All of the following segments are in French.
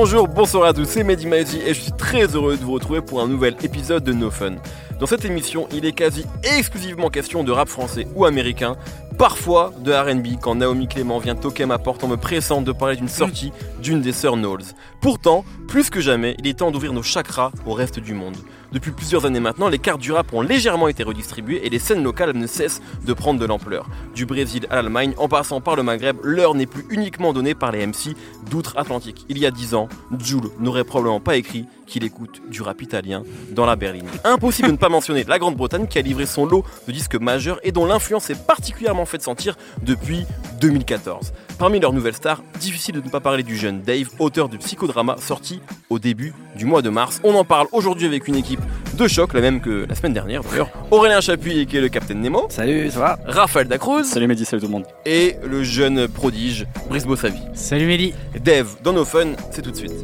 Bonjour, bonsoir à tous, c'est Mehdi et je suis très heureux de vous retrouver pour un nouvel épisode de No Fun. Dans cette émission, il est quasi exclusivement question de rap français ou américain, parfois de RB quand Naomi Clément vient toquer ma porte en me pressant de parler d'une sortie d'une des sœurs Knowles. Pourtant, plus que jamais, il est temps d'ouvrir nos chakras au reste du monde. Depuis plusieurs années maintenant, les cartes du rap ont légèrement été redistribuées et les scènes locales ne cessent de prendre de l'ampleur. Du Brésil à l'Allemagne, en passant par le Maghreb, l'heure n'est plus uniquement donnée par les MC d'outre-Atlantique. Il y a dix ans, Jules n'aurait probablement pas écrit qu'il écoute du rap italien dans la berline. Impossible de ne pas mentionner la Grande-Bretagne qui a livré son lot de disques majeurs et dont l'influence est particulièrement faite sentir depuis 2014. Parmi leurs nouvelles stars, difficile de ne pas parler du jeune Dave, auteur de psychodrama sorti au début du mois de mars. On en parle aujourd'hui avec une équipe de choc, la même que la semaine dernière d'ailleurs. Aurélien Chapuis qui est le Capitaine Nemo. Salut, ça va? Raphaël Dacruz. Salut Mehdi, salut tout le monde. Et le jeune prodige Brice Bossavi. Salut Mehdi. Dave, dans nos fun, c'est tout de suite.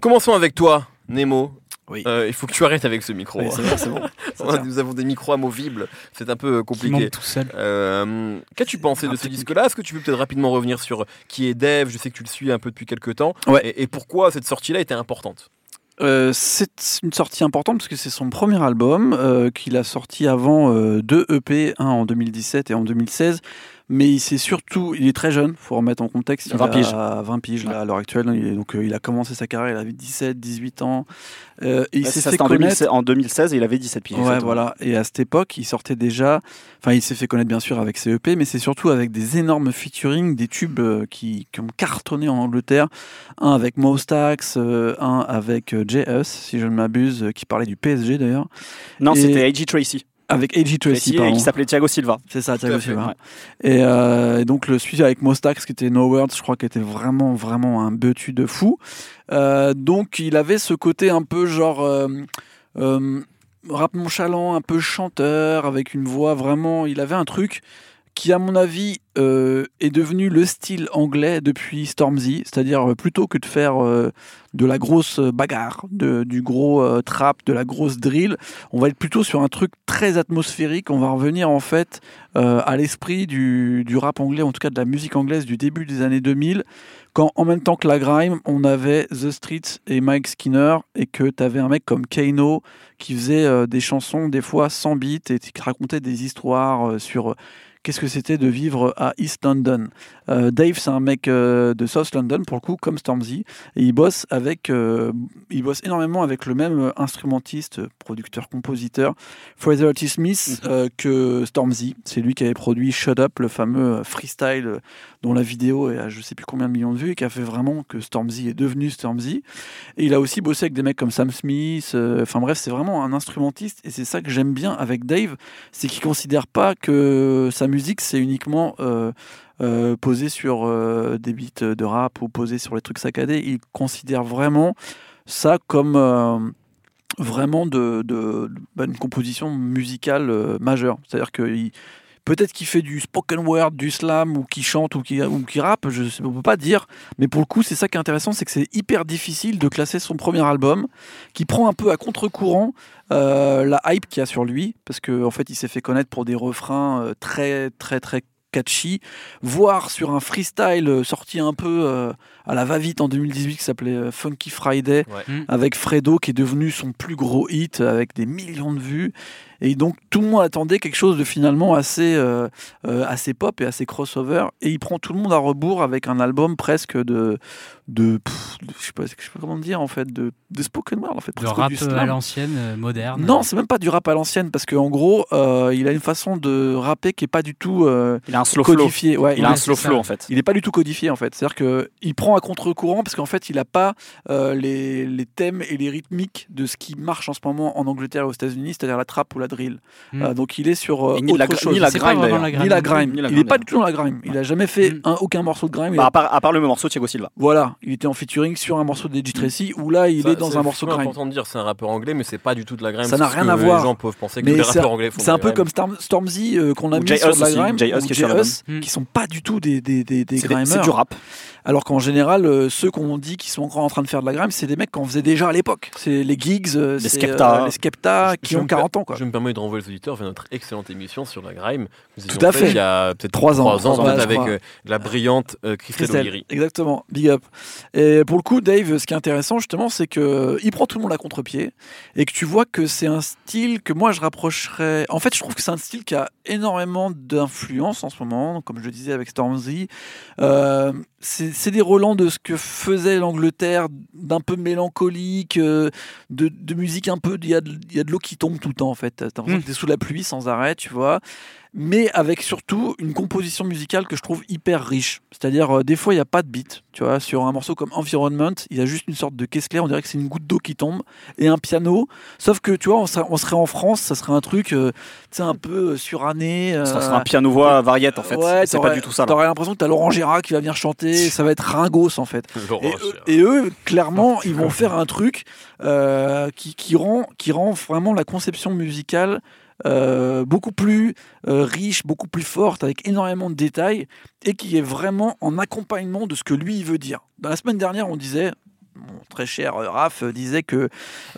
Commençons avec toi, Nemo. Oui. Euh, il faut que tu arrêtes avec ce micro. Oui, c'est bon, c'est bon. Nous avons des micros amovibles, c'est un peu compliqué. tout seul. Euh, Qu'as-tu pensé de ce disque-là? Est-ce que tu peux peut-être rapidement revenir sur qui est Dave Je sais que tu le suis un peu depuis quelques temps. Ouais. Et, et pourquoi cette sortie-là était importante? Euh, c'est une sortie importante parce que c'est son premier album qu'il a sorti avant deux EP, un en 2017 et en 2016. Mais il s'est surtout, il est très jeune, faut remettre en contexte. Il 20 a piges. 20 piges là, à l'heure actuelle. Il est- donc euh, il a commencé sa carrière, il avait 17, 18 ans. Euh, et il Ouais, s'est fait connaître. 2016, en 2016 et il avait 17 piges. Ouais, voilà. Et à cette époque, il sortait déjà. Enfin, il s'est fait connaître bien sûr avec ses EP, mais c'est surtout avec des énormes featuring, des tubes euh, qui, qui ont cartonné en Angleterre. Un avec Mostax, un avec JS, si je ne m'abuse, qui parlait du PSG d'ailleurs. Non, Et- c'était A.G. Tracy. Avec AG Tracy, et qui s'appelait Thiago Silva. C'est ça, Thiago Silva. ouais. Et, euh, et donc le suivi avec Mostax, qui était No Words, je crois qu'il était vraiment, vraiment un betu de fou. Euh, donc il avait ce côté un peu genre euh, euh, rap nonchalant, un peu chanteur, avec une voix vraiment. Il avait un truc qui, à mon avis, euh, est devenu le style anglais depuis Stormzy. C'est-à-dire, euh, plutôt que de faire euh, de la grosse bagarre, de- du gros trap, de la grosse drill, on va être plutôt sur un truc très atmosphérique. On va revenir en fait à l'esprit du, du rap anglais, en tout cas de la musique anglaise du début des années 2000, quand en même temps que la grime, on avait The Streets et Mike Skinner, et que tu avais un mec comme Kano qui faisait des chansons des fois sans beat et qui racontait des histoires sur... Qu'est-ce que c'était de vivre à East London? Euh, Dave, c'est un mec euh, de South London, pour le coup, comme Stormzy, et il bosse avec, euh, il bosse énormément avec le même instrumentiste, producteur, compositeur, Fraser T. Smith, euh, que Stormzy. C'est lui qui avait produit Shut Up, le fameux freestyle dont la vidéo est à je sais plus combien de millions de vues et qui a fait vraiment que Stormzy est devenu Stormzy. Et il a aussi bossé avec des mecs comme Sam Smith. Enfin bref, c'est vraiment un instrumentiste et c'est ça que j'aime bien avec Dave, c'est qu'il considère pas que sa musique c'est uniquement euh, euh, posé sur euh, des beats de rap ou posé sur les trucs saccadés. Il considère vraiment ça comme vraiment de, bah, une composition musicale majeure. C'est-à-dire que il- peut-être qu'il fait du spoken word, du slam, ou qu'il chante, ou qu'il ou qu'il rappe, je ne peux pas dire. Mais pour le coup, c'est ça qui est intéressant, c'est que c'est hyper difficile de classer son premier album, qui prend un peu à contre-courant euh, la hype qu'il y a sur lui, parce qu'en en fait, il s'est fait connaître pour des refrains euh, très, très, très catchy, voire sur un freestyle euh, sorti un peu euh, à la va-vite en 2018 qui s'appelait Funky Friday Ouais. avec Fredo qui est devenu son plus gros hit avec des millions de vues et donc tout le monde attendait quelque chose de finalement assez euh, euh, assez pop et assez crossover et il prend tout le monde à rebours avec un album presque de de, pff, de- je sais pas je sais pas comment dire en fait de, de spoken word en fait De presque rap du à l'ancienne, euh, moderne. non, c'est même pas du rap à l'ancienne parce qu'en gros, euh, il a une façon de rapper qui est pas du tout euh, Il a un slow flow. codifiée. Ouais, Il il a a- un slow c'est ça. flow en fait. il n'est pas du tout codifié en fait. C'est-à-dire qu'il prend à contre-courant parce qu'en fait il n'a pas euh, les, les thèmes et les rythmiques de ce qui marche en ce moment en Angleterre et aux États-Unis, c'est-à-dire la trap ou la drill. Mm. Euh, donc il est sur euh, ni autre la gra- chose. ni la C'est pas grime, vraiment d'ailleurs. la grime. Ni la grime. Ni la il grime, n'est pas du tout dans la grime. Il a jamais fait Mm. un, aucun morceau de grime. Bah, a- à, part, à part le morceau Thiago Silva. Voilà, il était en featuring sur un morceau de DJ Tracy où là il Ça, est dans c'est un morceau de grime. important de dire, c'est un rappeur anglais, mais c'est pas du tout de la grime. Ça n'a c'est rien à voir. Les gens peuvent penser que Mais les c'est- rappeurs anglais font C'est un peu comme Storm- Stormzy euh, qu'on a mis sur de la grime, qui sont pas du tout des, des C'est c'est grimeurs. du rap. Alors qu'en général, euh, ceux qu'on dit qui sont encore en train de faire de la grime, c'est des mecs qu'on faisait déjà à l'époque. C'est les gigs, euh, Les c'est, Skepta. euh, les Skepta Je- qui ont me 40 ans. Quoi. Je me permet de renvoyer les auditeurs vers notre excellente émission sur la grime. Nous Tout à fait. Il y a peut-être Trois ans. trois ans, avec euh, la brillante euh, Christelle Christelle, O'Leary. exactement, big up. Et pour le coup, Dave, ce qui est intéressant justement, c'est que il prend tout le monde à contre-pied et que tu vois que c'est un style que moi je rapprocherais. En fait, je trouve que c'est un style qui a énormément d'influence en ce moment, comme je le disais avec Stormzy. Euh, c'est des relents de ce que faisait l'Angleterre, d'un peu mélancolique, euh, de, de musique un peu. Il y, a de- il y a de l'eau qui tombe tout le temps en fait. T'as l'impression Mm. que t'es sous la pluie sans arrêt, tu vois mais avec surtout une composition musicale que je trouve hyper riche. C'est-à-dire, euh, des fois, il n'y a pas de beat. Tu vois, sur un morceau comme Environment, il y a juste une sorte de caisse claire, on dirait que c'est une goutte d'eau qui tombe, et un piano. Sauf que, tu vois, on serait, on serait en France, ça serait un truc, euh, tu sais, un peu euh, suranné. Ça euh, sera un piano-voix variette en fait. Ouais, c'est pas du tout ça. T'aurais l'impression que t'as Laurent Gérard qui va venir chanter, ça va être ringos en fait. Et eux, Gérard. et eux, clairement, ils vont faire un truc euh, qui, qui rend, qui rend vraiment la conception musicale euh, beaucoup plus euh, riche, beaucoup plus forte, avec énormément de détails, et qui est vraiment en accompagnement de ce que lui il veut dire. Dans la semaine dernière, on disait, mon très cher euh, Raph disait que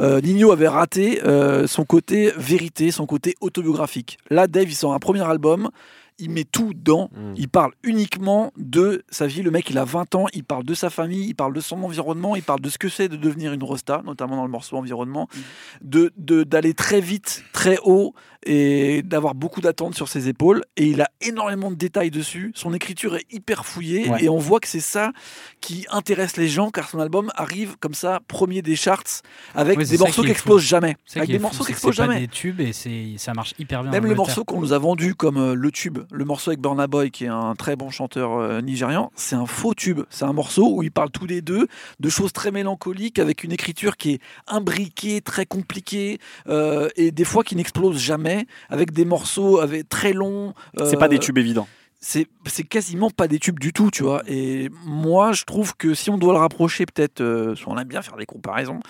euh, Nino avait raté euh, son côté vérité, son côté autobiographique. Là, Dave, il sort un premier album, il met tout dedans, Mm. il parle uniquement de sa vie. Le mec, il a 20 ans, il parle de sa famille, il parle de son environnement, il parle de ce que c'est de devenir une rosta, notamment dans le morceau environnement, de de- d'aller très vite, très haut et d'avoir beaucoup d'attentes sur ses épaules. Et il a énormément de détails dessus. Son écriture est hyper fouillée Ouais. et on voit que c'est ça qui intéresse les gens car son album arrive comme ça, premier des charts, avec Oui, des morceaux qui explosent jamais. Avec qui des morceaux qui explosent c'est pas jamais. des tubes et ça marche hyper bien. Même le morceau qu'on nous a vendu comme euh, le tube, le morceau avec Burna Boy, qui est un très bon chanteur euh, nigérian, c'est un faux tube. C'est un morceau où ils parlent tous les deux de choses très mélancoliques, avec une écriture qui est imbriquée, très compliquée, euh, et des fois qui n'explose jamais, avec des morceaux avec, très longs. C'est euh, pas des tubes évidents. c'est c'est quasiment pas des tubes du tout, tu vois. Et moi, je trouve que si on doit le rapprocher, peut-être, euh, parce qu'on aime bien faire des comparaisons,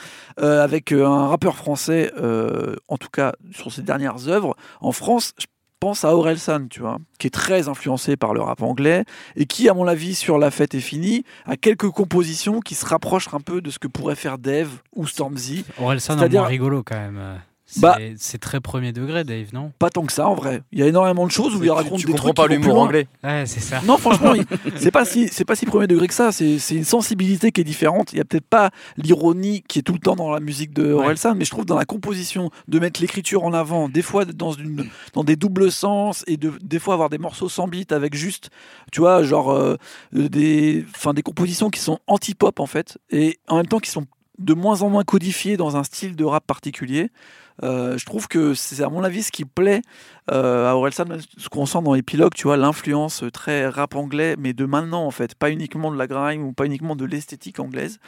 euh, avec euh, un rappeur français, euh, en tout cas sur ses dernières œuvres, en France, je pense à Orelsan, tu vois, qui est très influencé par le rap anglais et qui, à mon avis, sur La Fête est finie, a quelques compositions qui se rapprochent un peu de ce que pourrait faire Dave ou Stormzy. Orelsan moins rigolo quand même. C'est Bah- c'est très premier degré, Dave, non? Pas tant que ça, en vrai. Il y a énormément de choses où il raconte tu des comprends trucs pas qui vont plus l'humour anglais. Ouais, c'est ça. Non, franchement, c'est pas si c'est pas si premier degré que ça. C'est c'est une sensibilité qui est différente. Il y a peut-être pas l'ironie qui est tout le temps dans la musique de Ouais. Orelsan, mais je trouve dans la composition de mettre l'écriture en avant, des fois dans une dans des doubles sens et de des fois avoir des morceaux sans beat avec juste, tu vois, genre euh, des enfin des compositions qui sont anti-pop en fait et en même temps qui sont de moins en moins codifiées dans un style de rap particulier. Euh, je trouve que c'est à mon avis ce qui plaît euh, à Orelsan, ce qu'on sent dans l'épilogue, tu vois, l'influence très rap anglais, mais de maintenant en fait, pas uniquement de la grime ou pas uniquement de l'esthétique anglaise.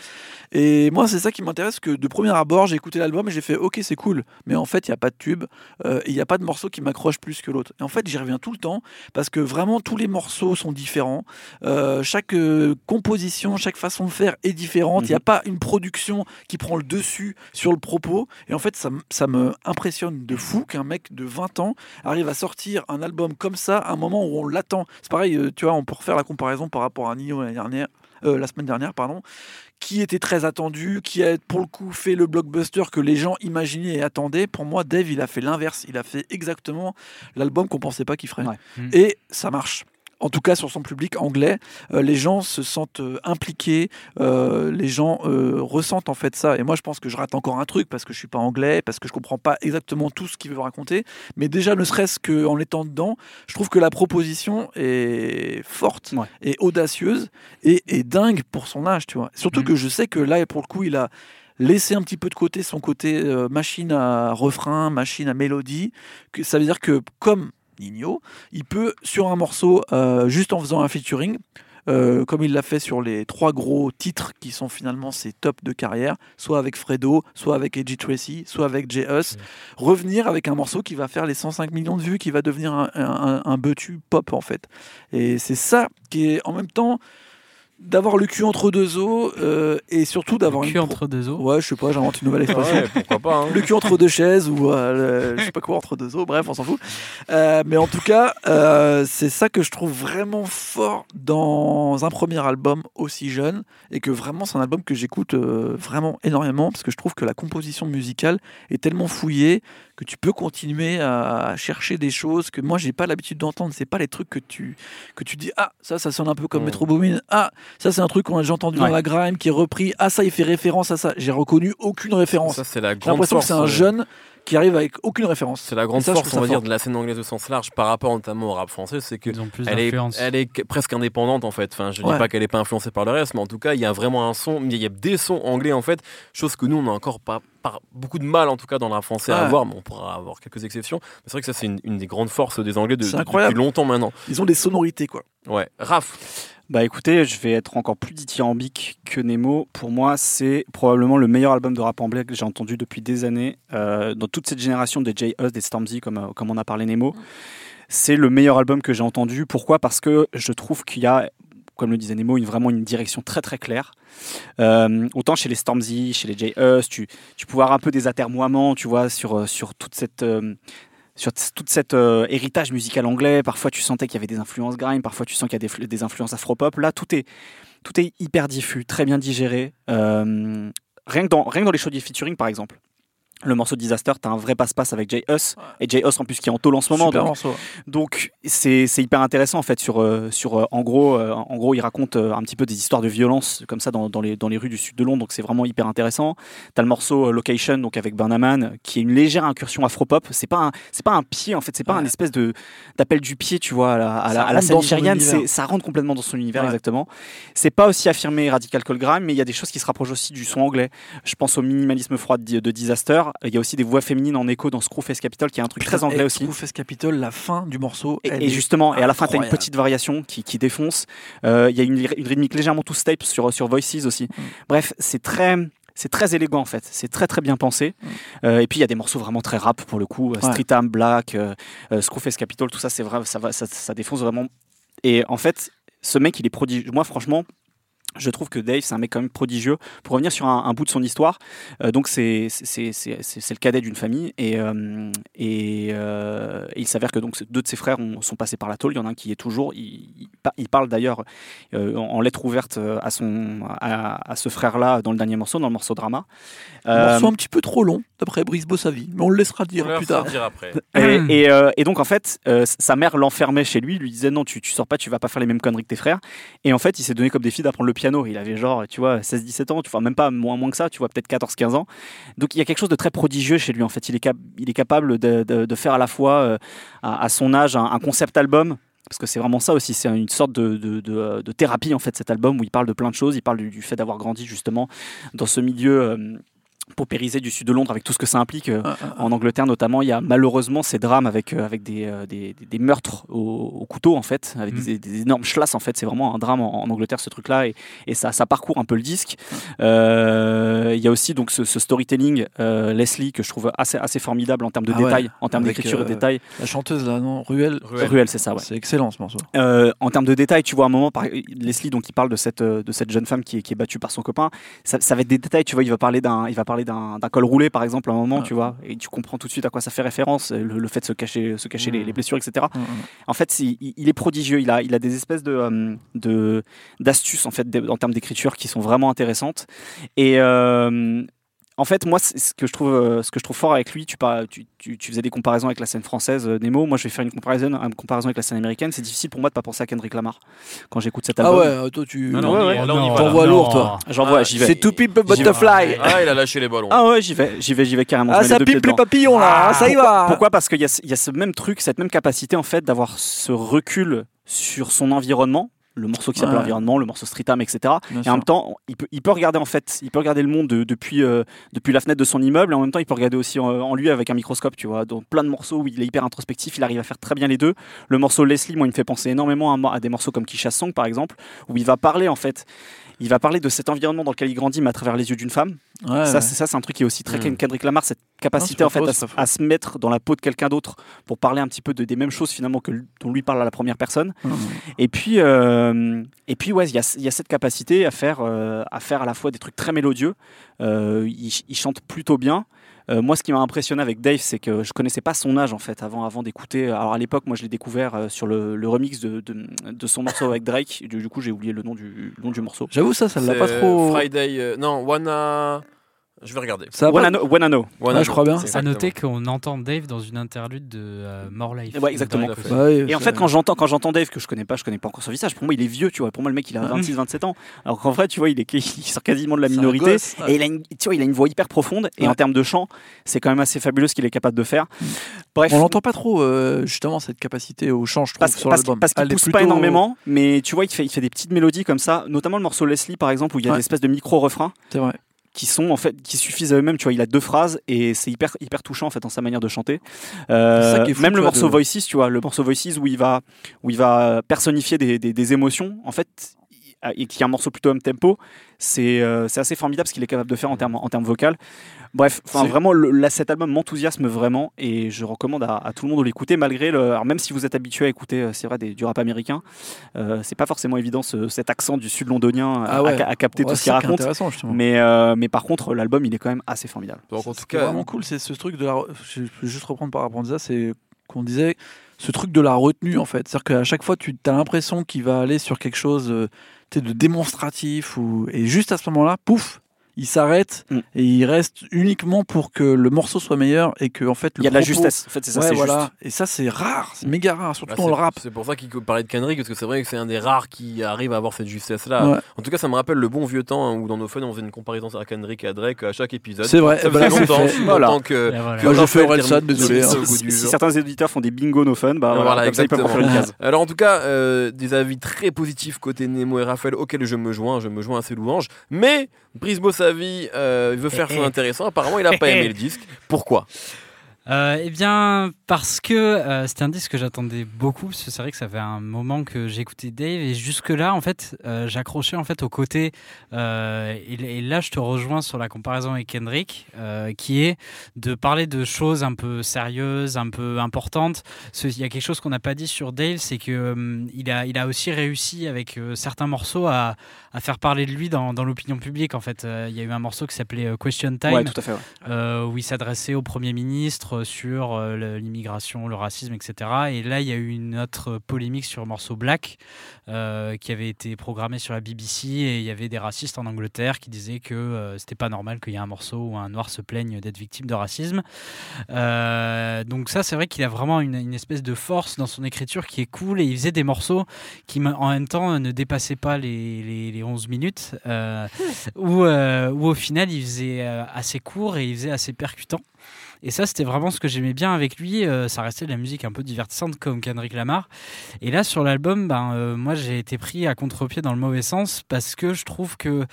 Et moi, c'est ça qui m'intéresse, que de premier abord, j'ai écouté l'album et j'ai fait, ok, c'est cool, mais en fait, il n'y a pas de tube, euh, il n'y a pas de morceau qui m'accroche plus que l'autre. Et en fait, j'y reviens tout le temps, parce que vraiment, tous les morceaux sont différents, Euh, chaque euh, composition, chaque façon de faire est différente, il n'y a pas une production qui prend le dessus sur le propos, et en fait, ça me impressionne de fou qu'un mec de 20 ans arrive à sortir un album comme ça à un moment où on l'attend. C'est pareil, euh, tu vois, on peut refaire la comparaison par rapport à Nino l'année dernière, euh, la semaine dernière, pardon, qui était très attendu, qui a pour le coup fait le blockbuster que les gens imaginaient et attendaient. Pour moi, Dave, il a fait l'inverse. Il a fait exactement l'album qu'on pensait pas qu'il ferait. Ouais. Mm. Et ça marche. En tout cas, sur son public anglais, euh, les gens se sentent euh, impliqués, euh, les gens ressentent en fait ça. Et moi, je pense que je rate encore un truc parce que je suis pas anglais, parce que je comprends pas exactement tout ce qu'il veut raconter. Mais déjà, ne serait-ce qu'en étant dedans, je trouve que la proposition est forte Ouais. et audacieuse et, et dingue pour son âge, tu vois. Surtout Mhm. que je sais que là, pour le coup, il a laissé un petit peu de côté son côté euh, machine à refrain, machine à mélodie. Que ça veut dire que comme Nino, il peut sur un morceau, euh, juste en faisant un featuring, euh, comme il l'a fait sur les trois gros titres qui sont finalement ses tops de carrière, soit avec Fredo, soit avec Edgy Tracy, soit avec J.Us, revenir avec un morceau qui va faire les 105 millions de vues, qui va devenir un, un, un betu pop en fait. Et c'est ça qui est en même temps d'avoir le cul entre deux os euh, et surtout d'avoir Le une cul pro- entre deux os. Ouais, je sais pas, j'invente une nouvelle expression. Ouais, pourquoi pas. hein. Le cul entre deux chaises ou euh, le- je sais pas quoi entre deux os, bref, on s'en fout. Euh, mais en tout cas, euh, c'est ça que je trouve vraiment fort dans un premier album aussi jeune et que vraiment c'est un album que j'écoute euh, vraiment énormément parce que je trouve que la composition musicale est tellement fouillée que tu peux continuer à chercher des choses que moi j'ai pas l'habitude d'entendre. C'est pas les trucs que tu que tu dis ah ça ça sonne un peu comme Mm. Metro Boomin. Ah ça c'est un truc qu'on a déjà entendu dans la grime qui est repris. Ah ça il fait référence à ça. J'ai reconnu aucune référence. Ça, c'est la J'ai grande l'impression que c'est un jeune qui arrive avec aucune référence. C'est la grande ça, force, on va dire, de la scène anglaise au sens large par rapport notamment au rap français, c'est que Ils ont plus elle est, elle presque indépendante en fait. Enfin, je Ouais. dis pas qu'elle est pas influencée par le reste, mais en tout cas, il y a vraiment un son, il y a des sons anglais en fait, chose que nous on a encore pas, pas- beaucoup de mal en tout cas dans le rap français à Ouais. avoir, mais on pourra avoir quelques exceptions. C'est vrai que ça c'est une, une des grandes forces des Anglais de, C'est incroyable. depuis longtemps maintenant. Ils ont des sonorités quoi. Ouais, Raph, Bah écoutez, je vais être encore plus dithyrambique que Nemo. Pour moi, c'est probablement le meilleur album de rap anglais que j'ai entendu depuis des années. Euh, dans toute cette génération des J. Hus, des Stormzy, comme, euh, comme on a parlé Nemo, c'est le meilleur album que j'ai entendu. Pourquoi? Parce que je trouve qu'il y a, comme le disait Nemo, une, vraiment une direction très très claire. Euh, autant chez les Stormzy, chez les J. Hus, tu, tu pouvais avoir un peu des atermoiements, tu vois, sur, sur toute cette... sur t- toute cette euh, héritage musical anglais, parfois tu sentais qu'il y avait des influences grime, parfois tu sens qu'il y a des influences afro-pop. Là, tout est, tout est hyper diffus, très bien digéré. Euh, rien, que dans, rien que dans les shows de featuring, par exemple. Le morceau Disaster, t'as un vrai passe-passe avec Jay Huss. Et Jay Huss, en plus, qui est en tôle en ce moment. Super donc- donc c'est c'est hyper intéressant en fait sur euh, sur euh, en gros euh, en gros il raconte un petit peu des histoires de violence comme ça dans, dans les dans les rues du sud de Londres donc c'est vraiment hyper intéressant. T'as le morceau Location donc avec Burnaman qui est une légère incursion afro-pop. C'est pas un c'est pas un pied en fait c'est pas Ouais. un espèce de d'appel du pied tu vois à la, à Ça la, à la rentre scène nigériane ça rentre complètement dans son univers exactement. C'est pas aussi affirmé Radical Call Grime mais il y a des choses qui se rapprochent aussi du son anglais. Je pense au minimalisme froid de, de Disaster. Il y a aussi des voix féminines en écho dans Screwface Capital qui est un truc très anglais aussi. Screwface Capitol, la fin du morceau. Et, elle et est justement, et à la fin, tu as une petite variation qui, qui défonce. Euh, Il y a une, une rythmique légèrement tout step sur, sur Voices aussi. Mm. Bref, c'est très. C'est très élégant en fait, c'est très très bien pensé. Euh, et puis il y a des morceaux vraiment très rap pour le coup, Mm. Ouais. Street Arm, Black, euh, euh, Screwface Capital, tout ça c'est vrai, ça, va, ça, ça défonce vraiment. Et en fait, ce mec il est prodigieux. Moi franchement, je trouve que Dave, c'est un mec quand même prodigieux. Pour revenir sur un, un bout de son histoire, euh, donc c'est c'est- c'est- c'est c'est- c'est le cadet d'une famille et, euh, et, euh, et il s'avère que donc deux de ses frères ont- sont passés par la tôle. Il y en a un qui est toujours. Il, il pa- il parle d'ailleurs euh, en, en lettre ouverte à son à, à ce frère-là dans le dernier morceau, dans le morceau drama. un morceau un petit peu trop long, d'après Brice Bossavi. Mais on le laissera dire on plus tard. dire après. et, et, euh, et donc en fait, euh, sa mère l'enfermait chez lui, lui disait non, tu, tu sors pas, tu vas pas faire les mêmes conneries que tes frères. Et en fait, il s'est donné comme défi d'apprendre le piano. Il avait genre, tu vois, 16-17 ans, tu vois, même pas moins, moins que ça, tu vois, peut-être 14-15 ans. Donc il y a quelque chose de très prodigieux chez lui en fait. Il est, cap- il est capable de, de- faire à la fois euh, à, son âge un, concept album. Parce que c'est vraiment ça aussi, c'est une sorte de, de- thérapie en fait cet album où il parle de plein de choses, il parle du, du fait d'avoir grandi justement dans ce milieu euh, paupérisé du sud de Londres avec tout ce que ça implique. euh, Ah, ah, ah. en Angleterre notamment, il y a malheureusement ces drames avec, euh, avec des, euh, des, des- des meurtres au, au couteau en fait, avec Mm. des, énormes chlasses en fait. C'est vraiment un drame en, en Angleterre ce truc-là et, et ça, ça parcourt un peu le disque. Il y a aussi donc ce, ce storytelling Leslie que je trouve assez, assez formidable en termes de Ah ouais, détails, en termes d'écriture et de détails. La chanteuse là, non. Ruelle. Ruelle, c'est ça, ouais. C'est excellent ce morceau. En termes de détails, tu vois, à un moment, par- Leslie, donc, il parle de cette, de cette jeune femme qui est, qui est battue par son copain. Ça, ça va être des détails, tu vois, il va parler d'un, il va parler d'un, d'un col roulé, par exemple, à un moment, Ah. tu vois, et tu comprends tout de suite à quoi ça fait référence, euh, le, le fait de se cacher, se cacher les, Mm. les blessures, etc. Mm, mm. En fait, il, il est prodigieux. Il a, il a des espèces de, euh, de d'astuces en fait en termes d'écriture qui sont vraiment intéressantes. Et euh, en fait, moi, c'est ce que je trouve, euh, ce que je trouve fort avec lui, tu, par- tu, tu, tu faisais des comparaisons avec la scène française, euh, Nemo. Moi, je vais faire une comparaison, une comparaison avec la scène américaine. C'est difficile pour moi de pas penser à Kendrick Lamar quand j'écoute cet Ah album. ouais, euh, toi tu. Ah non, Ouais, ouais. T'envoies lourd, toi. J'en vois, Ah, j'y vais. C'est to pimp a J'y vais. butterfly. Ah, il a lâché les ballons. Ah ouais, j'y vais, j'y vais, j'y vais carrément. Ah, ça les pipe les papillons là, Ah, ça y va. Pourquoi Parce qu'il y, a y a ce même truc, cette même capacité en fait d'avoir ce recul sur son environnement, le morceau qui s'appelle Ouais. Environnement, le morceau Street Arm, etc. Bien Et sûr. en même temps, il peut, il peut regarder en fait, il peut regarder le monde de- depuis, euh, depuis la fenêtre de son immeuble, et en même temps, il peut regarder aussi en, en lui avec un microscope, tu vois. Dans plein de morceaux où il est hyper introspectif, il arrive à faire très bien les deux. Le morceau Leslie, moi, il me fait penser énormément à des morceaux comme Kisha Song, par exemple, où il va parler en fait. Il va parler de cet environnement dans lequel il grandit, mais à travers les yeux d'une femme. Ouais, Ça, ouais. c'est ça, c'est un truc qui est aussi très Mm. Kendrick Lamar, cette capacité Non, en fait à, se- pas à se mettre dans la peau de quelqu'un d'autre pour parler un petit peu de, des mêmes choses finalement que dont lui parle à la première personne. Mm, mm. Et puis, euh, et puis ouais, il y y a cette capacité à faire, euh, à faire à la fois des trucs très mélodieux. Euh, il chante plutôt bien. Euh, moi, ce qui m'a impressionné avec Dave, c'est que je connaissais pas son âge en fait avant, avant d'écouter. Alors à l'époque, moi, je l'ai découvert euh, sur le, le remix de, de, de son morceau avec Drake. Du, du coup, j'ai oublié le nom du, le nom du morceau. J'avoue, ça, ça l'a C'est pas trop. Friday. euh, non, Wanna. Je vais regarder. Ça know. Wanna Ouais, je know, crois bien. c'est À noter qu'on entend Dave dans une interlude de euh, More Life. Ouais, exactement. Et en fait, quand j'entends quand j'entends Dave que je connais pas, je connais pas encore son visage. Pour moi, il est vieux, tu vois. Pour moi, le mec, il a Ouais. 26, 27 ans. Alors qu'en vrai, tu vois, il est il sort quasiment de la minorité. gosse. Et il a une, tu vois, il a une voix hyper profonde. Et Ouais. en termes de chant, c'est quand même assez fabuleux ce qu'il est capable de faire. Bref. On l'entend pas trop, euh, justement, cette capacité au chant, je trouve, Parce, sur parce, l'album. parce qu'il pousse pas énormément, mais tu vois, il fait, il fait des petites mélodies comme ça, notamment le morceau Leslie par exemple, où il y a Ouais. des espèces de micro-refrains C'est vrai. Qui sont en fait qui suffisent à eux-mêmes. Tu vois, il a deux phrases et c'est hyper hyper touchant en fait dans sa manière de chanter. Euh, fou, même le morceau de- Voices, tu vois, le morceau Voices où il va où il va personnifier des, des, des émotions. En fait, et qui est un morceau plutôt up tempo, c'est euh, c'est assez formidable ce qu'il est capable de faire en termes en termes vocal. Bref, vraiment, le, là, cet album m'enthousiasme vraiment et je recommande à, à tout le monde de l'écouter malgré le. Alors même si vous êtes habitué à écouter, euh, c'est vrai, des, du rap américain, euh, c'est pas forcément évident ce- cet accent du sud londonien Ah à, ouais. à capter Ouais, tout ce qu'il raconte. Mais, euh, mais par contre, l'album, il est quand même assez formidable. Donc en tout cas, vraiment cool, c'est ce truc de la. re- Je je vais juste reprendre par rapport à ça, c'est qu'on disait ce truc de la retenue en fait. C'est-à-dire qu'à chaque fois, tu as l'impression qu'il va aller sur quelque chose euh, de démonstratif ou et juste à ce moment-là, pouf, il s'arrête Mm. et il reste uniquement pour que le morceau soit meilleur et que en fait le Il y a de la justesse. En fait, c'est ça, Ouais, c'est voilà. juste. Et ça, c'est rare, c'est méga rare, surtout bah, dans le rap. C'est pour ça qu'il parlait de Kendrick, parce que c'est vrai que c'est un des rares qui arrive à avoir cette justesse-là. Ouais. En tout cas, ça me rappelle le bon vieux temps hein, où dans nos fun, on faisait une comparaison à Kendrick et à Drake à chaque épisode. C'est vrai. Ça Bah là, faisait c'est longtemps. Voilà. longtemps que. Voilà. que Moi, Orelsan, termine- désolé, hein. Si certains éditeurs font des bingo no fun, bah Voilà, voilà, comme ça, ils peuvent en faire une exactement. case. Alors en tout cas, euh, des avis très positifs côté Nemo et Raphaël auxquels je me joins, je me joins à ces louanges. Mais Brisbo Savi euh, il veut faire son intéressant. Apparemment, il a pas aimé le disque. Pourquoi? Euh, eh bien, parce que euh, c'était un disque que j'attendais beaucoup, parce que c'est vrai que ça fait un moment que j'écoutais Dave, et jusque-là, en fait, euh, j'accrochais en fait au côté, et, et là, je te rejoins sur la comparaison avec Kendrick, qui est de parler de choses un peu sérieuses, un peu importantes. Il y a quelque chose qu'on n'a pas dit sur Dave, c'est que il a, il a aussi réussi avec certains morceaux à, à faire parler de lui dans, dans l'opinion publique. En fait, Euh, il y a eu un morceau qui s'appelait euh, Question Time Ouais, tout à fait. ouais. euh, où il s'adressait au Premier ministre sur l'immigration, le racisme, etc. Et là, il y a eu une autre polémique sur le morceau Black, euh, qui avait été programmé sur la BBC, et il y avait des racistes en Angleterre qui disaient que euh, c'était pas normal qu'il y ait un morceau où un noir se plaigne d'être victime de racisme. Euh, donc ça, c'est vrai qu'il a vraiment une, une espèce de force dans son écriture qui est cool, et il faisait des morceaux qui, en même temps, ne dépassaient pas les, les, les 11 minutes, où, où au final, il faisait assez court et il faisait assez percutant. Et ça, c'était vraiment ce que j'aimais bien avec lui. euh, ça restait de la musique un peu divertissante comme Kendrick Lamar. Et là, sur l'album, ben, euh, moi, j'ai été pris à contre-pied dans le mauvais sens parce que je trouve que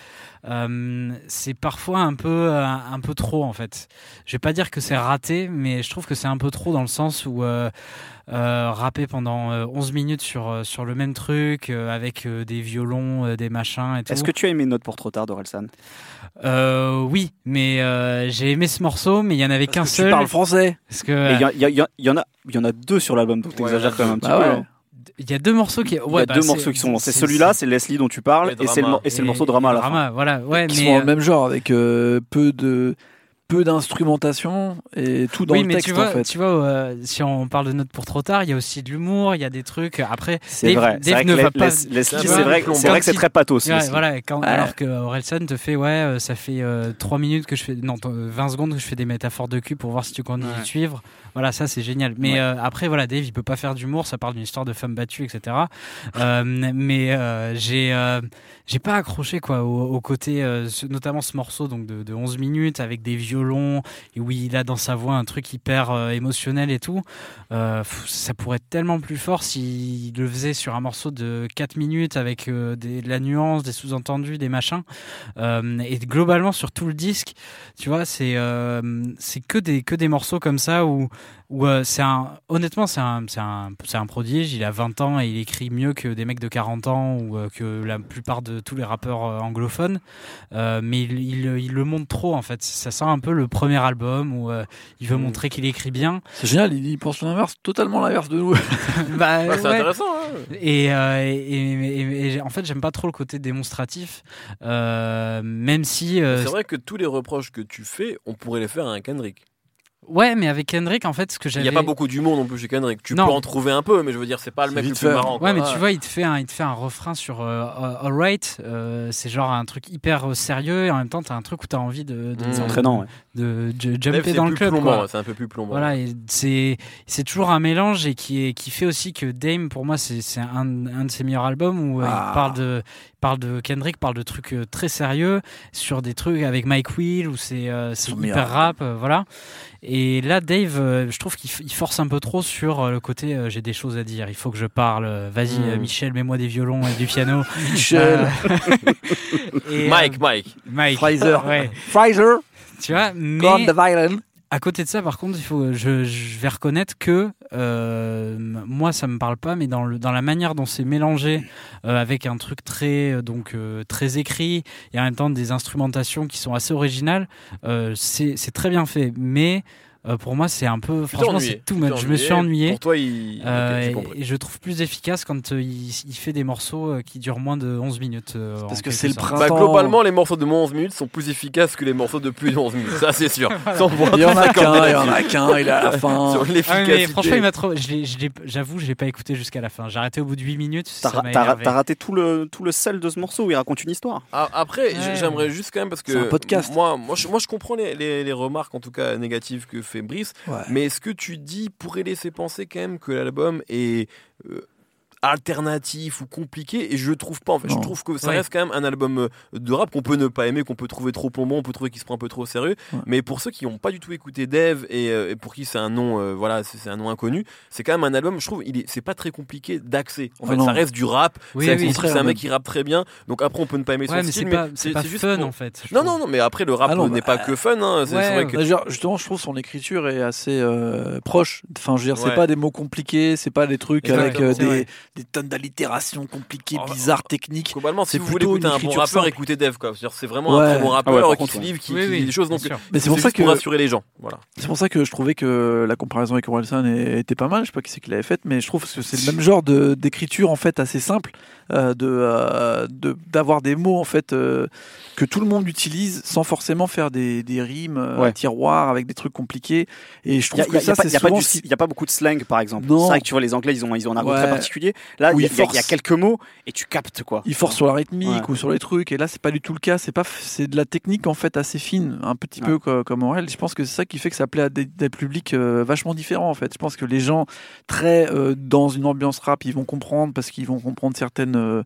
euh, c'est parfois un peu, un peu trop, en fait. Je vais pas dire que c'est raté, mais je trouve que c'est un peu trop dans le sens où rapper pendant euh, 11 minutes sur, euh, sur le même truc, euh, avec euh, des violons, euh, des machins et tout. Est-ce que tu as aimé Note pour trop tard d'Orelsan? Euh, oui, mais euh, j'ai aimé ce morceau, mais il y en avait qu'un Parce que seul. Tu parles français. Parce que Il y, en a, il y en a deux sur l'album, donc Ouais, t'exagères quand même un petit Bah peu. ouais. hein. il y a deux morceaux qui. Il y a bah, deux c'est- morceaux qui sont. C'est celui-là, c'est Leslie dont tu parles, Et et c'est le, et morceau drama à la fin. Voilà. Ouais, qui mais, sont dans euh, le même genre avec euh, peu de peu d'instrumentation et tout dans oui, le mais texte tu vois, en fait. tu vois euh, si on parle de notes pour trop tard, il y a aussi de l'humour, il y a des trucs. Après, C'est vrai. Dave ne que va pas- c'est vrai, quand c'est vrai que c'est très pathos. Ouais, voilà, quand, Ouais. alors que Orelsan te fait, ouais, euh, ça fait euh, 3 minutes que je fais, non, t- 20 secondes que je fais des métaphores de cul pour voir si tu continues Ouais. de suivre. Voilà, ça c'est génial. Mais Ouais. euh, après, voilà, Dave, il peut pas faire d'humour, ça parle d'une histoire de femme battue, etc. Euh, mais euh, j'ai j'ai pas accroché quoi au, au côté, ce- notamment ce morceau donc de, de 11 minutes avec des violons et où il a dans sa voix un truc hyper émotionnel et tout. Pff, ça pourrait être tellement plus fort s'il le faisait sur un morceau de 4 minutes avec des, de la nuance, des sous-entendus, des machins. Et globalement sur tout le disque, tu vois, c'est c'est que des que des morceaux comme ça où où euh, c'est un honnêtement c'est un c'est un c'est un prodige. Il a 20 ans et il écrit mieux que des mecs de 40 ans ou euh, que la plupart de tous les rappeurs euh, anglophones. Mais il, il, il le montre trop en fait. Ça sent un peu le premier album où il veut Mm. montrer qu'il écrit bien. C'est génial, il, pense l'inverse, totalement l'inverse de nous. bah, C'est ouais. intéressant. hein. Et, et, et- et- et en fait, j'aime pas trop le côté démonstratif, même si. C'est vrai que tous les reproches que tu fais, on pourrait les faire à un Kendrick. Ouais, mais avec Kendrick, en fait, ce que Il j'avais. n'y a pas beaucoup d'humour non plus chez Kendrick. Tu Non. peux en trouver un peu, mais je veux dire, c'est pas le C'est mec le plus fait. marrant. quoi. Ouais, mais Ouais. tu vois, il te fait un, il te fait un refrain sur euh, Alright. euh, c'est genre un truc hyper euh, sérieux et en même temps, t'as un truc où t'as envie de, de, Mm. C'est entraînant, ouais. De, de jumper dans le club. C'est un peu plus plombant. Voilà, c'est toujours un mélange et qui est qui fait aussi que Dame pour moi c'est un, un de ses meilleurs albums où euh, Ah. il parle de il parle de Kendrick parle de trucs euh, très sérieux sur des trucs avec Mike Will où c'est euh, hyper rap euh, voilà et là Dave euh, je trouve qu'il force un peu trop sur le côté j'ai des choses à dire il faut que je parle vas-y Mm. euh, Michel mets-moi des violons et du piano Michel, et, Mike, Mike. Mike Fraser. ouais Fraser, tu vois mais Gone the Violin. à côté de ça, par contre, il faut, je, je vais reconnaître que euh, moi, ça me parle pas, mais dans, le, dans la manière dont c'est mélangé euh, avec un truc très, euh, donc, euh, très écrit et en même temps des instrumentations qui sont assez originales, c'est c'est très bien fait. Mais euh, pour moi, c'est un peu. Franchement, c'est t'es much. Je me suis ennuyé. Pour toi, il. Euh, et- je trouve plus efficace quand euh, il, il fait des morceaux euh, qui durent moins de 11 minutes. euh, Parce que c'est le printemps. Bah, globalement, les morceaux de moins 11 minutes sont plus efficaces que les morceaux de plus de 11 minutes. Ça, c'est sûr. Il y en a qu'un, il y en a qu'un, il est à la fin. Sur Ah l'efficacité. franchement, il m'a trop. J'avoue, je l'ai pas écouté jusqu'à la fin. J'ai arrêté au bout de 8 minutes. T'as raté tout le, tout le sel de ce morceau où il raconte une histoire. Ah, Après, Ouais. j'aimerais juste quand même parce que C'est un podcast. moi, moi, je, moi, je comprends les, les- les remarques en tout cas négatives que fait Brice, Ouais. mais est-ce que tu dis pourrait laisser penser quand même que l'album est euh, alternatif ou compliqué et je trouve pas en fait je trouve que ça Ouais. reste quand même un album euh, de rap qu'on peut ne pas aimer qu'on peut trouver trop plombant on peut trouver qu'il se prend un peu trop au sérieux Ouais. mais pour ceux qui n'ont pas du tout écouté Dev et, euh, et pour qui c'est un nom euh, voilà c'est un nom inconnu c'est quand même un album je trouve il est c'est pas très compliqué d'accès en Ah fait non. ça reste du rap Oui, c'est oui. un mec même. qui rappe très bien donc après on peut ne pas aimer son mais style c'est pas, c'est pas juste fun pour- en fait. non, non, non, mais après, le rap Ah n'est bah, pas que fun. Hein. Que. Bah, justement, je trouve son écriture est assez euh, proche. Enfin, je veux dire, c'est pas des mots compliqués, c'est pas des trucs avec des, des tonnes d'allitérations compliquées, Oh, bizarres, techniques. Globalement, si c'est vous voulez plutôt écouter un bon rappeur, simple. écoutez Dev. quoi. C'est vraiment Ouais. un très bon Ah rappeur ouais, par qui se ouais. livre, qui, Oui, qui oui, dit des choses. Donc. Mais c'est pour ça juste que pour rassurer les gens. Voilà. c'est pour ça que je trouvais que la comparaison avec Orelsan était pas mal. Je sais pas qui c'est qui l'avait faite, mais je trouve que c'est le même genre de d'écriture en fait assez simple, euh, de euh, de- d'avoir des mots en fait euh, que tout le monde utilise sans forcément faire des, des rimes euh, à Ouais. tiroir avec des trucs compliqués. Et je Il n'y trouve a, que y a ça pas- c'est souvent du- ce qui- y a pas beaucoup de slang, par exemple. C'est vrai que tu vois, les Anglais, ils ont, ils ont un argot Ouais. très particulier. Là, il y, ils a- y forcent. quelques mots et tu captes, quoi. il force sur la rythmique Ouais. ou sur les trucs et là c'est pas du tout le cas c'est pas c'est de la technique en fait assez fine un petit peu co- comme Aurel je pense que c'est ça qui fait que ça plaît à des, des publics vachement différents en fait je pense que les gens très dans une ambiance rap ils vont comprendre parce qu'ils vont comprendre certaines euh,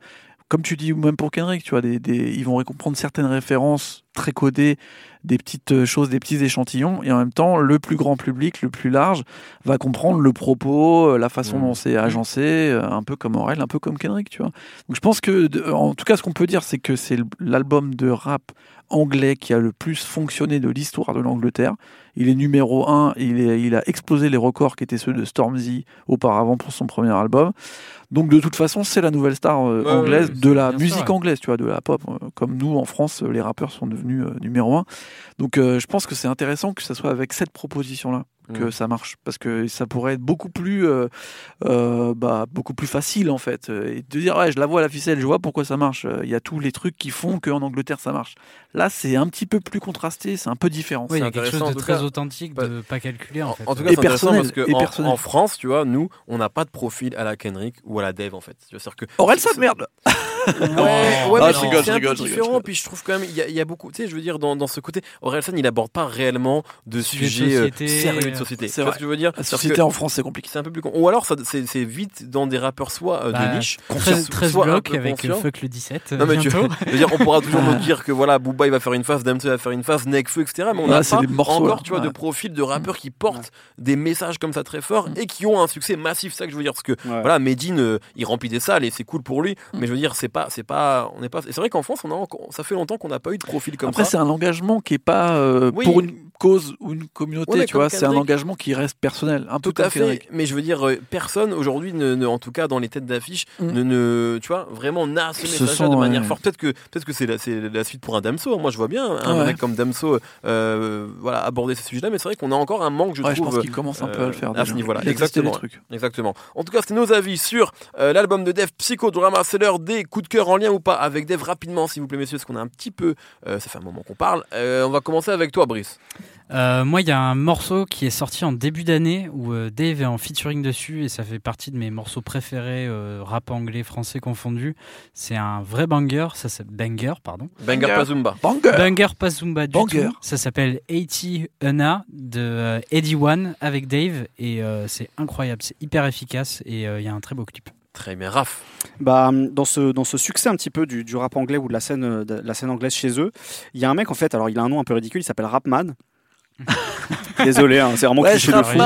comme tu dis ou même pour Kendrick tu vois des, des- ils vont comprendre certaines références très codées des petites euh, choses des petits échantillons et en même temps le plus grand public le plus large va comprendre le propos euh, la façon dont c'est agencé un peu comme Aurel un peu comme Kendrick tu vois. Donc je pense que, en tout cas, ce qu'on peut dire, c'est que c'est l'album de rap anglais qui a le plus fonctionné de l'histoire de l'Angleterre. Il est numéro un, il, est, il a explosé les records qui étaient ceux de Stormzy auparavant pour son premier album. Donc de toute façon, c'est la nouvelle star euh, anglaise ouais, de la musique ouais. anglaise, tu vois, de la pop. Euh, Comme nous, en France, les rappeurs sont devenus euh, numéro un. Donc euh, je pense que c'est intéressant que ça soit avec cette proposition-là que Mm. ça marche parce que ça pourrait être beaucoup plus euh, euh, bah, beaucoup plus facile en fait et de dire ouais je la vois à la ficelle je vois pourquoi ça marche il y a tous les trucs qui font qu'en Angleterre ça marche là c'est un petit peu plus contrasté c'est un peu différent Oui, il y a C'est quelque chose de très cas. authentique, de pas calculé en, En, fait. en tout cas, Et c'est intéressant personnel, parce que et en, personnel. en France, tu vois, nous, on n'a pas de profil à la Kendrick ou à la Dev en fait. C'est-à-dire que Aurel ça merde Ouais, Non. ouais, Ah, je rigole, rigole, rigole. Puis je trouve quand même, il y, a- y a beaucoup, tu sais, je veux dire, dans, dans ce côté, Orelsan, il aborde pas réellement de Sujet de sujets euh, sérieux de euh, société. c'est ce que je veux dire? La société en France c'est compliqué c'est un peu plus con. Ou alors, ça- c'est vite dans des rappeurs soit euh, Bah, de niche, 13, soit- 13 soit un blocs avec conscients. Fuck le 17. Non mais tu veux dire, on pourra toujours nous dire que voilà, Booba il va faire une phase, Damso va faire une phase, Nekfeu, etc. Mais on pas des morceaux, encore, tu vois, de Ouais. profil de rappeurs qui portent des messages comme ça très forts et qui ont un succès massif. C'est ça que je veux dire, parce que voilà, Medine, il remplit des salles et c'est cool pour lui. Mm. Mais je veux dire, c'est pas, c'est pas, on n'est pas. C'est vrai qu'en France, on a, encore- ça fait longtemps qu'on n'a pas eu de profil comme après ça. c'est un engagement qui est pas euh, Oui. pour une cause ou une communauté Ouais, tu vois c'est un engagement qui reste personnel un peu Tout à fait, Kendrick. mais je veux dire, euh, personne aujourd'hui, ne, ne- en tout cas dans les têtes d'affiche, Mm. ne, ne, tu vois, vraiment n'a ce Se message de manière ouais. forte. Peut-être que, peut-être que c'est la, c'est la suite pour un Damso. Moi, je vois bien un Ouais. mec comme Damso, euh, voilà, aborder ces sujets-là, mais c'est vrai qu'on a encore un manque, je Ouais, je trouve, pense qu'il commence un peu à le faire euh, à ce niveau-là. Exactement. trucs. Exactement. En tout cas, c'était nos avis sur l'album de Dev Psychodrama. C'est l'heure des coups de cœur en lien ou pas avec Dev rapidement, s'il vous plaît, messieurs, parce qu'on a un petit peu, ça fait un moment qu'on parle. On va commencer avec toi, Brice. Euh, moi, il y a un morceau qui est sorti en début d'année où euh, Dave est en featuring dessus et ça fait partie de mes morceaux préférés, euh, rap anglais, français confondu. C'est un vrai banger, ça s'appelle banger, pardon. Banger pas Zumba. Banger Banger pas Zumba du Banger. tout. Ça s'appelle 80 Una de euh, Eddie One avec Dave et euh, c'est incroyable, c'est hyper efficace et euh, il y a un très beau clip. Très bien, Raph. Bah, dans, ce, dans ce succès un petit peu du, du rap anglais ou de la scène, de la scène anglaise chez eux, il y a un mec en fait, alors il a un nom un peu ridicule, il s'appelle Rapman. Désolé, hein, c'est vraiment Ouais, cliché de fou.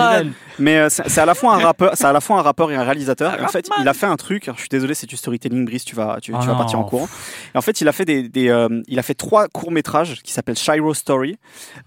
Mais euh, c'est à la fois un rappeur, c'est à la fois un rappeur et un réalisateur. Et en fait, il a fait un truc. alors, je suis désolé, c'est du storytelling, Brice, tu vas, tu, Oh tu vas partir en courant. Et en fait, il a fait des, des, euh, il a fait trois courts métrages qui s'appellent Shiro Story.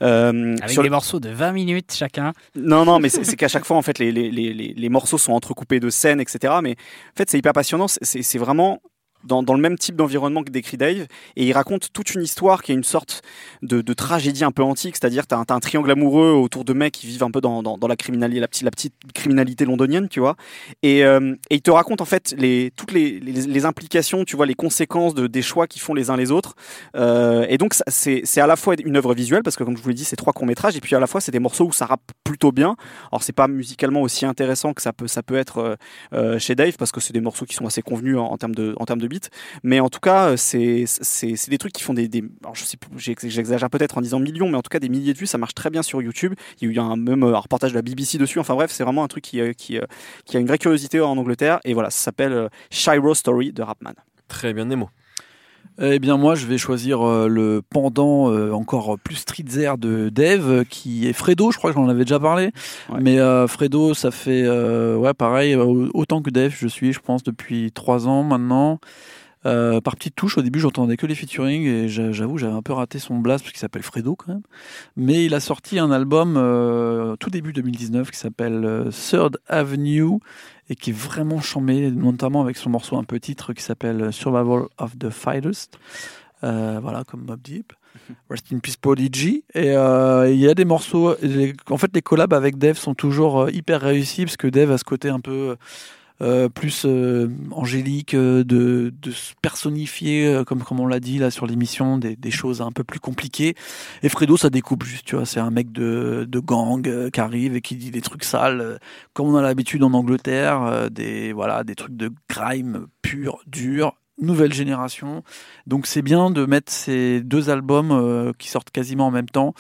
Euh, Avec sur des le- morceaux de 20 minutes chacun. Non, non, mais c'est qu'à chaque fois, en fait, les, les, les, les- les morceaux sont entrecoupés de scènes, etc. Mais en fait, c'est hyper passionnant. C'est vraiment dans, dans le même type d'environnement que décrit Dave. Et il raconte toute une histoire qui est une sorte de, de tragédie un peu antique. C'est-à-dire, tu as, un triangle amoureux autour de mecs qui vivent un peu dans, dans, dans la, criminalité, la, petite, la petite criminalité londonienne, tu vois. Et, euh, et il te raconte, en fait, les, toutes les, les, les implications, tu vois, les conséquences de, des choix qu'ils font les uns les autres. Euh, et donc, c'est à la fois une œuvre visuelle, parce que, comme je vous l'ai dit, c'est trois courts-métrages. Et puis, à la fois, c'est des morceaux où ça rappe plutôt bien. Alors c'est pas musicalement aussi intéressant que ça peut ça peut être euh, euh, chez Dave parce que c'est des morceaux qui sont assez convenus en, termes de en termes de beats mais en tout cas euh, c'est c'est c'est des trucs qui font des, des alors je sais j'exagère peut-être en disant millions mais en tout cas des milliers de vues ça marche très bien sur YouTube. Il y a un même un reportage de la BBC dessus. Enfin bref c'est vraiment un truc qui qui qui a une vraie curiosité en Angleterre. Et voilà ça s'appelle Shiro Story de Rapman. Très bien, Nemo. Eh bien, moi, je vais choisir euh, le pendant euh, encore plus streetzer de Dave, euh, qui est Fredo. Je crois que j'en avais déjà parlé. Ouais. Mais euh, Fredo, ça fait, euh, ouais, pareil, autant que Dave, je suis, je pense, depuis trois ans maintenant. Euh, par petites touches, au début, j'entendais que les featuring et j'a- j'avoue, j'avais un peu raté son blast parce qu'il s'appelle Fredo quand même. Mais il a sorti un album euh, tout début 2019 qui s'appelle euh, Third Avenue et qui est vraiment chambé, notamment avec son morceau un peu titre qui s'appelle Survival of the Fittest. Euh, voilà, comme Mob Deep. Rest in Peace Prodigy. Et euh, il y a des morceaux. les- en fait, les collabs avec Dev sont toujours hyper réussis parce que Dev a ce côté un peu. Euh, plus euh, angélique, euh, de, se personnifier, comme, comme on l'a dit là sur l'émission, des, des choses un peu plus compliquées. Et Fredo, ça découpe juste, tu vois, c'est un mec de, de gang qui arrive et qui dit des trucs sales, comme on a l'habitude en Angleterre, des, voilà, des trucs de grime pur, dur, nouvelle génération. Donc c'est bien de mettre ces deux albums qui sortent quasiment en même temps,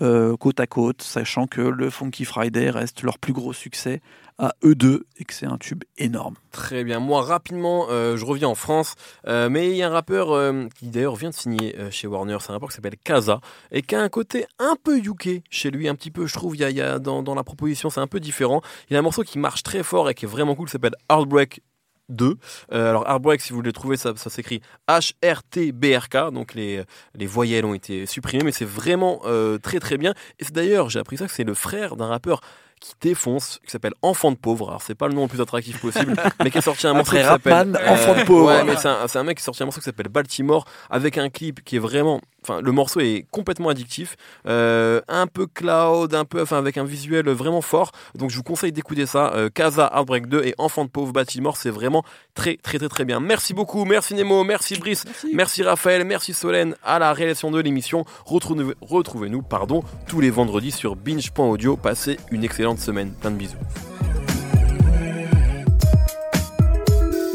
euh, côte à côte, sachant que le Funky Friday reste leur plus gros succès à eux deux et que c'est un tube énorme. Très bien. Moi, rapidement, euh, je reviens en France. euh, mais il y a un rappeur qui d'ailleurs vient de signer chez Warner. C'est un rappeur qui s'appelle Kaza et qui a un côté un peu UK chez lui, un petit peu, je trouve. Y a, dans, la proposition, c'est un peu différent. Il y a un morceau qui marche très fort et qui est vraiment cool, s'appelle Heartbreak 2. Euh, alors Heartbreak, si vous voulez le trouver, ça, ça s'écrit H-R-T-B-R-K. Donc les, les voyelles ont été supprimées, mais c'est vraiment euh, très très bien. Et c'est d'ailleurs, j'ai appris ça, que c'est le frère d'un rappeur qui défonce, qui s'appelle Enfant de pauvre. Alors c'est pas le nom le plus attractif possible, mais qui a sorti un morceau qui s'appelle euh, Enfant de pauvre. Ouais, mais c'est un, c'est un mec qui a sorti un morceau qui s'appelle Baltimore avec un clip qui est vraiment, enfin le morceau est complètement addictif, euh, un peu cloud, un peu, enfin avec un visuel vraiment fort. Donc je vous conseille d'écouter ça. Euh, Casa Heartbreak 2 et Enfant de pauvre Baltimore, c'est vraiment très très très très bien. Merci beaucoup, merci Nemo, merci Brice. Merci Raphaël, merci Solène à la réalisation de l'émission. Retrouvez- Retrouvez-nous pardon, tous les vendredis sur binge.audio. Passez une excellente semaine. Plein de bisous.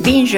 Binge.